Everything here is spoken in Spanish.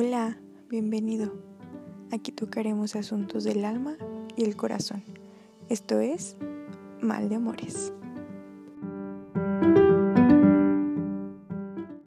Hola, bienvenido. Aquí tocaremos asuntos del alma y el corazón. Esto es Mal de Amores.